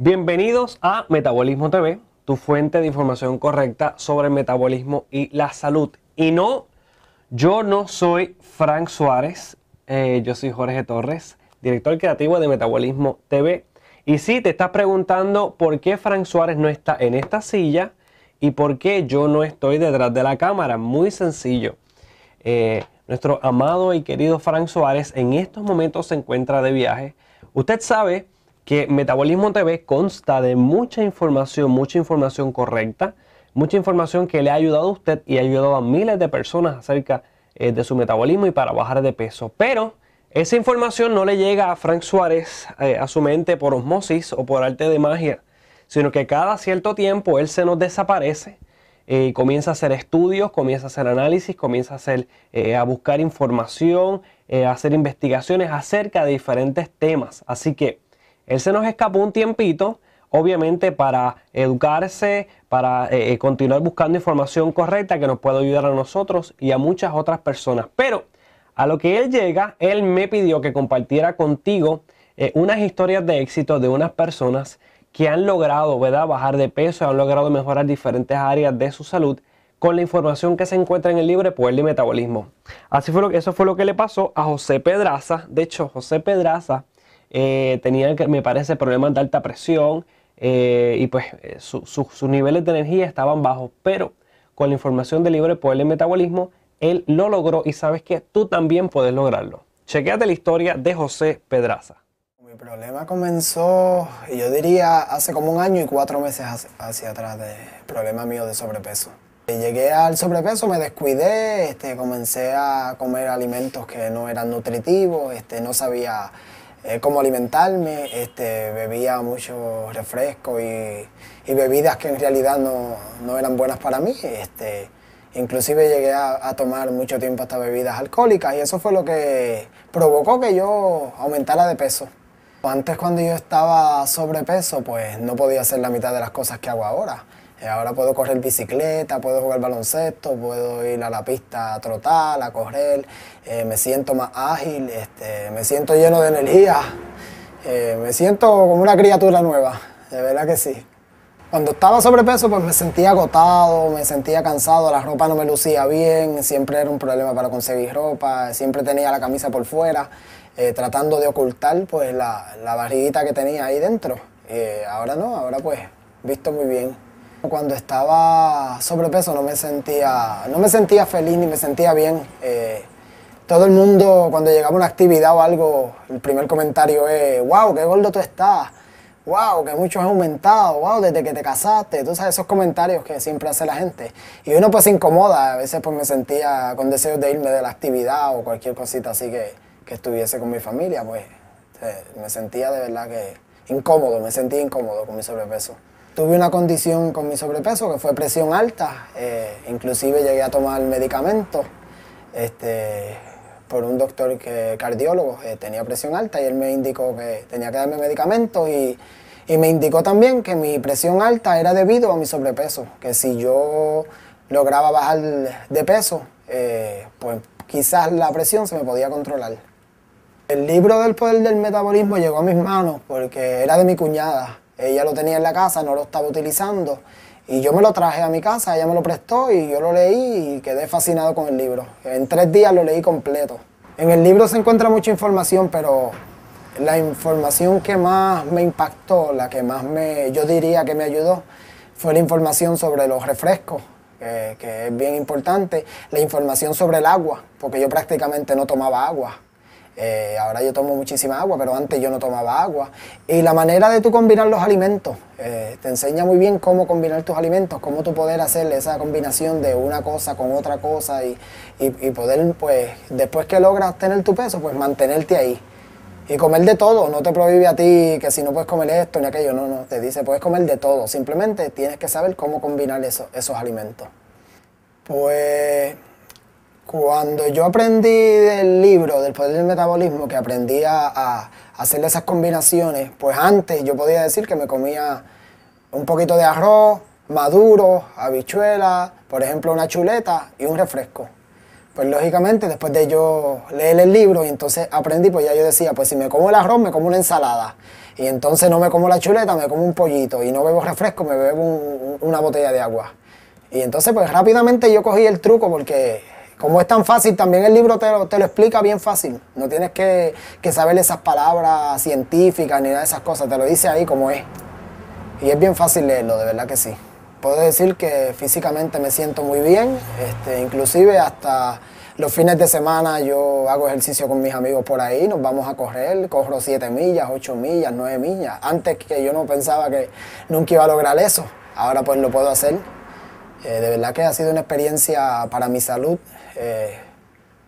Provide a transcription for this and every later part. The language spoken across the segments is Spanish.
Bienvenidos a Metabolismo TV, tu fuente de información correcta sobre el metabolismo y la salud. Y no, yo no soy Frank Suárez, eh, yo soy Jorge Torres, director creativo de Metabolismo TV. Y si te estás preguntando por qué Frank Suárez no está en esta silla y por qué yo no estoy detrás de la cámara, muy sencillo. Eh, nuestro amado y querido Frank Suárez en estos momentos se encuentra de viaje. Usted sabe que Metabolismo TV consta de mucha información, mucha información correcta, mucha información que le ha ayudado a usted y ha ayudado a miles de personas acerca eh, de su metabolismo y para bajar de peso. Pero esa información no le llega a Frank Suárez eh, a su mente por osmosis o por arte de magia, sino que cada cierto tiempo él se nos desaparece eh, comienza a hacer estudios, comienza a hacer análisis, comienza a, hacer, a buscar información, a hacer investigaciones acerca de diferentes temas. Así que él se nos escapó un tiempito, obviamente para educarse, para eh, eh, continuar buscando información correcta que nos pueda ayudar a nosotros y a muchas otras personas. Pero a lo que él llega, él me pidió que compartiera contigo eh, unas historias de éxito de unas personas que han logrado bajar de peso, han logrado mejorar diferentes áreas de su salud con la información que se encuentra en el libro Poder de Metabolismo. Así fue lo que, eso fue lo que le pasó a José Pedraza. De hecho, José Pedraza eh, tenía, me parece, problemas de alta presión eh, y pues eh, sus niveles de energía estaban bajos, pero con la información del libro Poder del Metabolismo, él lo logró y sabes que tú también puedes lograrlo. Chequéate la historia de José Pedraza. Mi problema comenzó, yo diría, hace como un año y cuatro meses hacia atrás de problema mío de sobrepeso. Llegué al sobrepeso, me descuidé, este, comencé a comer alimentos que no eran nutritivos, este, no sabía eh, cómo alimentarme, este, bebía mucho refresco y, bebidas que en realidad no, eran buenas para mí. Este, inclusive llegué a, tomar mucho tiempo hasta bebidas alcohólicas y eso fue lo que provocó que yo aumentara de peso. Antes cuando yo estaba sobrepeso, pues no podía hacer la mitad de las cosas que hago ahora. Eh, ahora puedo correr bicicleta, puedo jugar baloncesto, puedo ir a la pista a trotar, a correr, eh, me siento más ágil, este, me siento lleno de energía, eh, me siento como una criatura nueva, de verdad que sí. Cuando estaba sobrepeso pues me sentía agotado, me sentía cansado, la ropa no me lucía bien, siempre era un problema para conseguir ropa, siempre tenía la camisa por fuera, tratando de ocultar pues la, la barriguita que tenía ahí dentro. ahora no, ahora pues visto muy bien. Cuando estaba sobrepeso no me sentía, no me sentía feliz ni me sentía bien. Eh, todo el mundo, cuando llegaba a una actividad o algo, el primer comentario es, wow, qué gordo tú estás, wow, que mucho has aumentado, wow, desde que te casaste, tú sabes, esos comentarios que siempre hace la gente. Y uno pues se incomoda, a veces pues me sentía con deseos de irme de la actividad o cualquier cosita así que, que estuviese con mi familia, pues eh, me sentía de verdad que incómodo, me sentía incómodo con mi sobrepeso. Tuve una condición con mi sobrepeso que fue presión alta, eh, inclusive llegué a tomar medicamentos este, por un doctor que, cardiólogo, que tenía presión alta y él me indicó que tenía que darme medicamentos y, me indicó también que mi presión alta era debido a mi sobrepeso, que si yo lograba bajar de peso, eh, pues quizás la presión se me podía controlar. El libro del poder del metabolismo llegó a mis manos porque era de mi cuñada. Ella lo tenía en la casa, no lo estaba utilizando. Y yo me lo traje a mi casa, ella me lo prestó y yo lo leí y quedé fascinado con el libro. En tres días lo leí completo. En el libro se encuentra mucha información, pero la información que más me impactó, la que más me, yo diría que me ayudó, fue la información sobre los refrescos, que, que es bien importante, la información sobre el agua, porque yo prácticamente no tomaba agua. Eh, ahora yo tomo muchísima agua, pero antes yo no tomaba agua. Y la manera de tú combinar los alimentos, eh, te enseña muy bien cómo combinar tus alimentos, cómo tú poder hacer esa combinación de una cosa con otra cosa y, poder, pues, después que logras tener tu peso, pues mantenerte ahí. Y comer de todo, no te prohíbe a ti que si no puedes comer esto ni aquello, no, no, te dice puedes comer de todo, simplemente tienes que saber cómo combinar esos alimentos. Pues cuando yo aprendí del libro, del poder del metabolismo, que aprendí a, hacer esas combinaciones, pues antes yo podía decir que me comía un poquito de arroz, maduro, habichuela, por ejemplo una chuleta y un refresco. Pues lógicamente después de yo leer el libro y entonces aprendí, pues ya yo decía, pues si me como el arroz, me como una ensalada. Y entonces no me como la chuleta, me como un pollito. Y no bebo refresco, me bebo una botella de agua. Y entonces pues rápidamente yo cogí el truco porque como es tan fácil, también el libro te lo, explica bien fácil. No tienes que, que, saber esas palabras científicas ni nada de esas cosas, te lo dice ahí como es. Y es bien fácil leerlo, de verdad que sí. Puedo decir que físicamente me siento muy bien, este, inclusive hasta los fines de semana yo hago ejercicio con mis amigos por ahí, nos vamos a correr, corro 7 millas, 8 millas, 9 millas. Antes que yo no pensaba que nunca iba a lograr eso, ahora pues lo puedo hacer. Eh, de verdad que ha sido una experiencia para mi salud eh,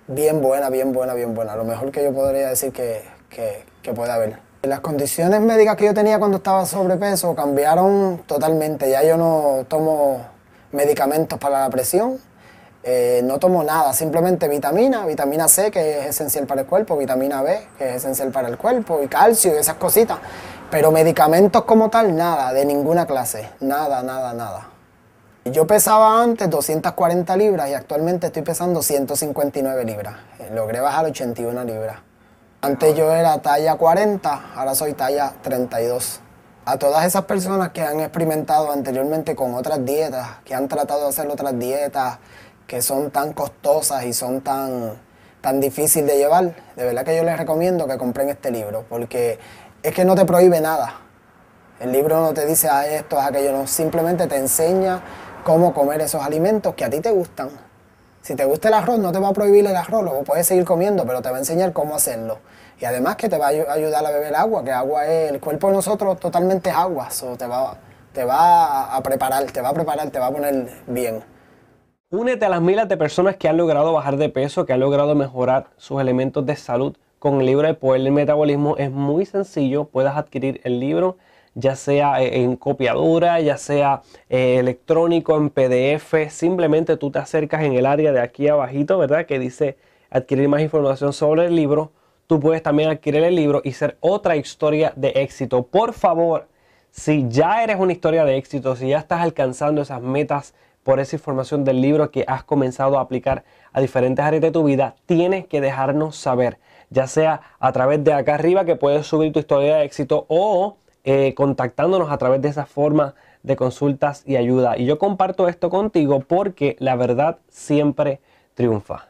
bien buena, bien buena, bien buena. Lo mejor que yo podría decir que, que, puede haber. Las condiciones médicas que yo tenía cuando estaba sobrepeso cambiaron totalmente. Ya yo no tomo medicamentos para la presión, eh, no tomo nada, simplemente vitamina, vitamina C que es esencial para el cuerpo, vitamina B que es esencial para el cuerpo y calcio y esas cositas. Pero medicamentos como tal, nada, de ninguna clase, nada, nada, nada. Yo pesaba antes 240 libras y actualmente estoy pesando 159 libras. Eh, logré bajar 81 libras. Antes yo era talla 40, ahora soy talla 32. A todas esas personas que han experimentado anteriormente con otras dietas, que han tratado de hacer otras dietas que son tan costosas y son tan, tan difíciles de llevar, de verdad que yo les recomiendo que compren este libro, porque es que no te prohíbe nada. El libro no te dice ah, esto, a aquello, no, simplemente te enseña cómo comer esos alimentos que a ti te gustan. Si te gusta el arroz, no te va a prohibir el arroz, lo puedes seguir comiendo, pero te va a enseñar cómo hacerlo. Y además que te va a ayudar a beber agua, que agua es, el cuerpo de nosotros totalmente agua, o te va, te va a preparar, te va a preparar, te va a poner bien. Únete a las miles de personas que han logrado bajar de peso, que han logrado mejorar sus elementos de salud con el libro de Poder del Metabolismo. Es muy sencillo, puedes adquirir el libro ya sea eh, en copiadora, ya sea eh, electrónico, en PDF, simplemente tú te acercas en el área de aquí abajito, ¿verdad? Que dice adquirir más información sobre el libro. Tú puedes también adquirir el libro y ser otra historia de éxito. Por favor, si ya eres una historia de éxito, si ya estás alcanzando esas metas por esa información del libro que has comenzado a aplicar a diferentes áreas de tu vida, tienes que dejarnos saber, ya sea a través de acá arriba que puedes subir tu historia de éxito o eh, contactándonos a través de esa forma de consultas y ayuda. Y yo comparto esto contigo porque la verdad siempre triunfa.